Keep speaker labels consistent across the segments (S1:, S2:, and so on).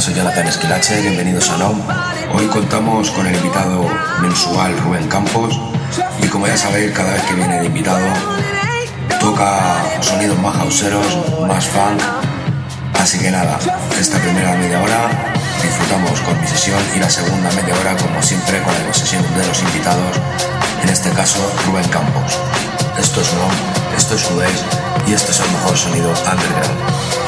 S1: soy Jonathan Esquilache, bienvenidos a NOM. Hoy contamos con el invitado mensual Rubén Campos y como ya sabéis, cada vez que viene de invitado toca sonidos más hauseros, más funk. Así que nada, esta primera media hora disfrutamos con mi sesión y la segunda media hora, como siempre, con la sesión de los invitados, en este caso Rubén Campos. Esto es NOM, esto es Judeis y este es el mejor sonido underground.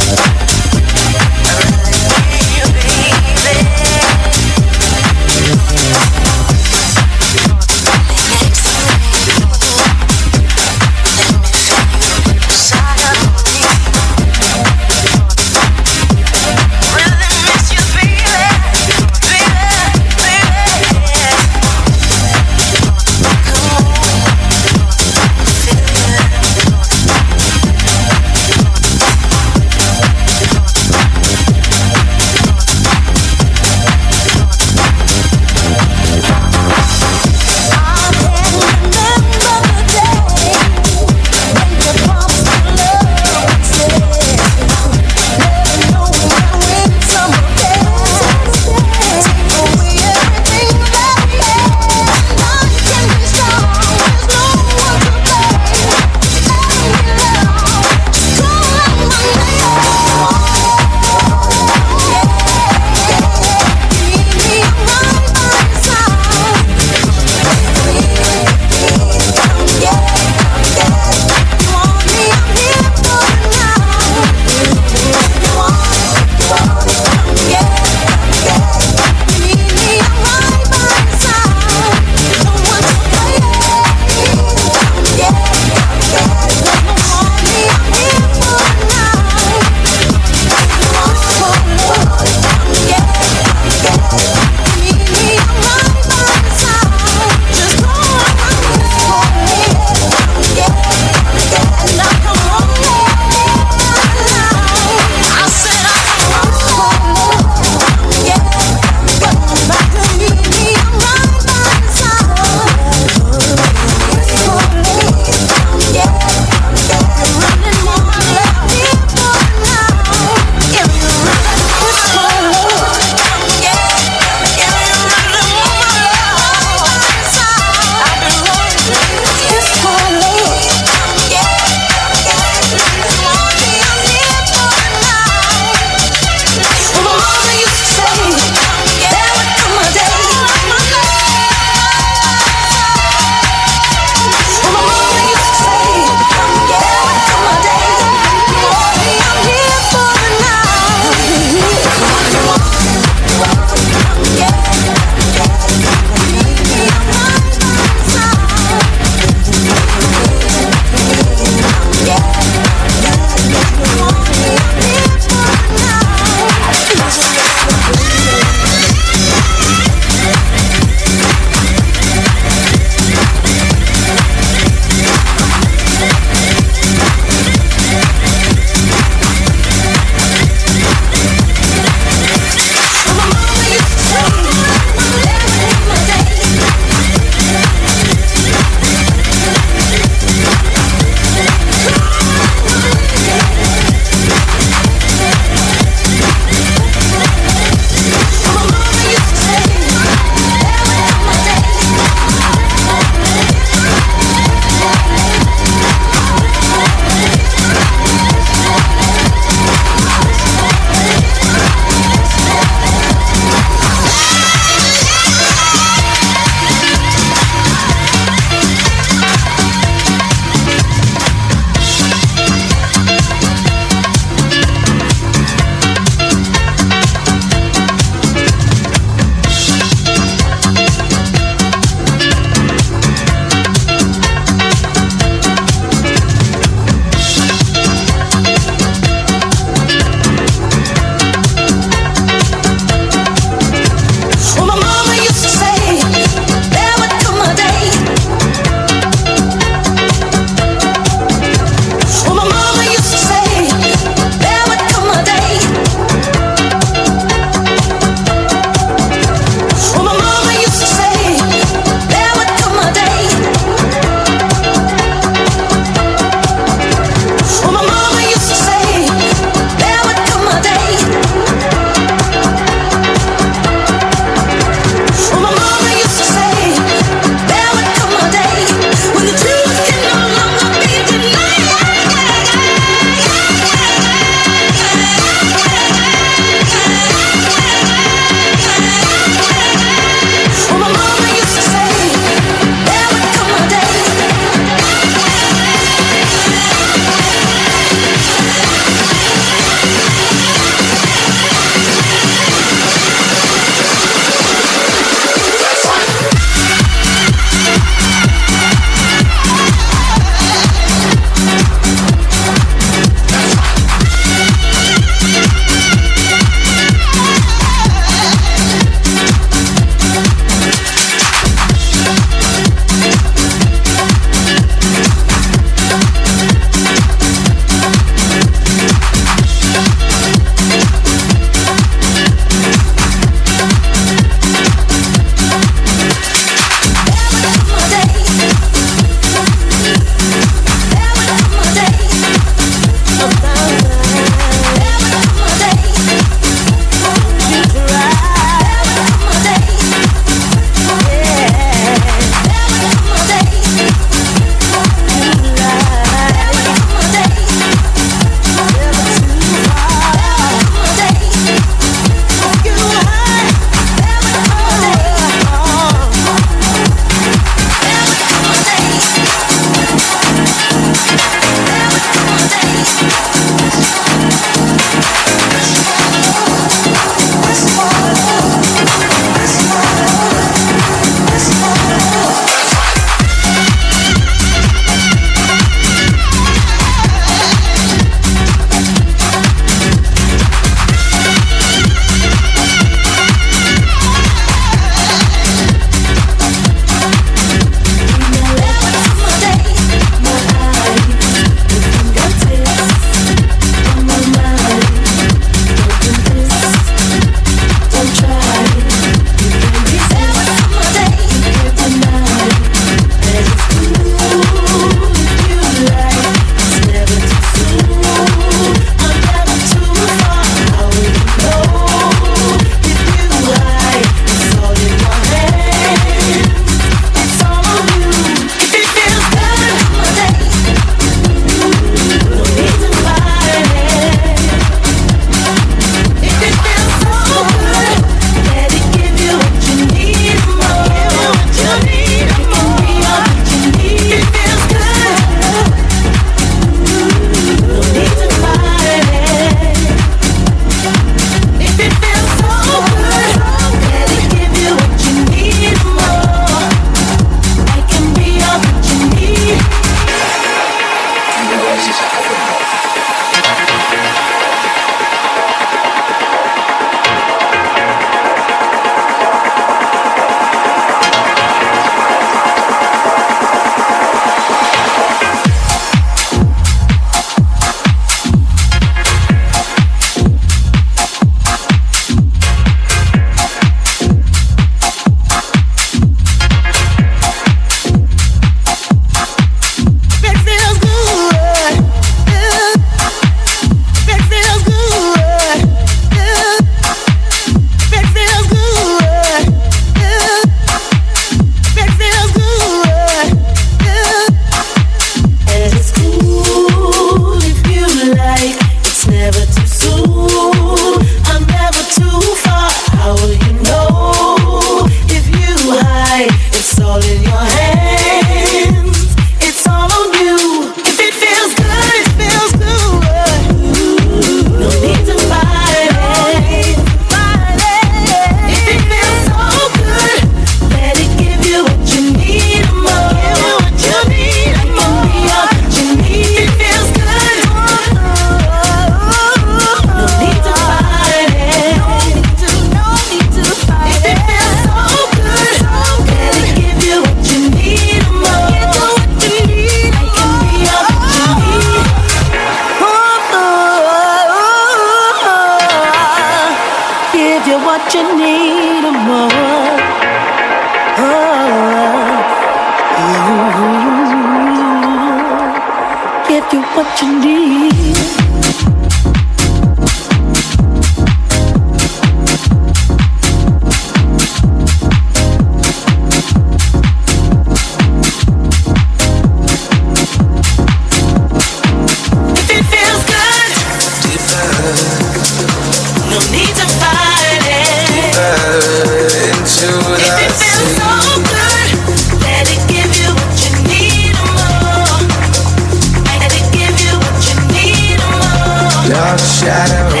S2: shadow.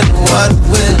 S2: What will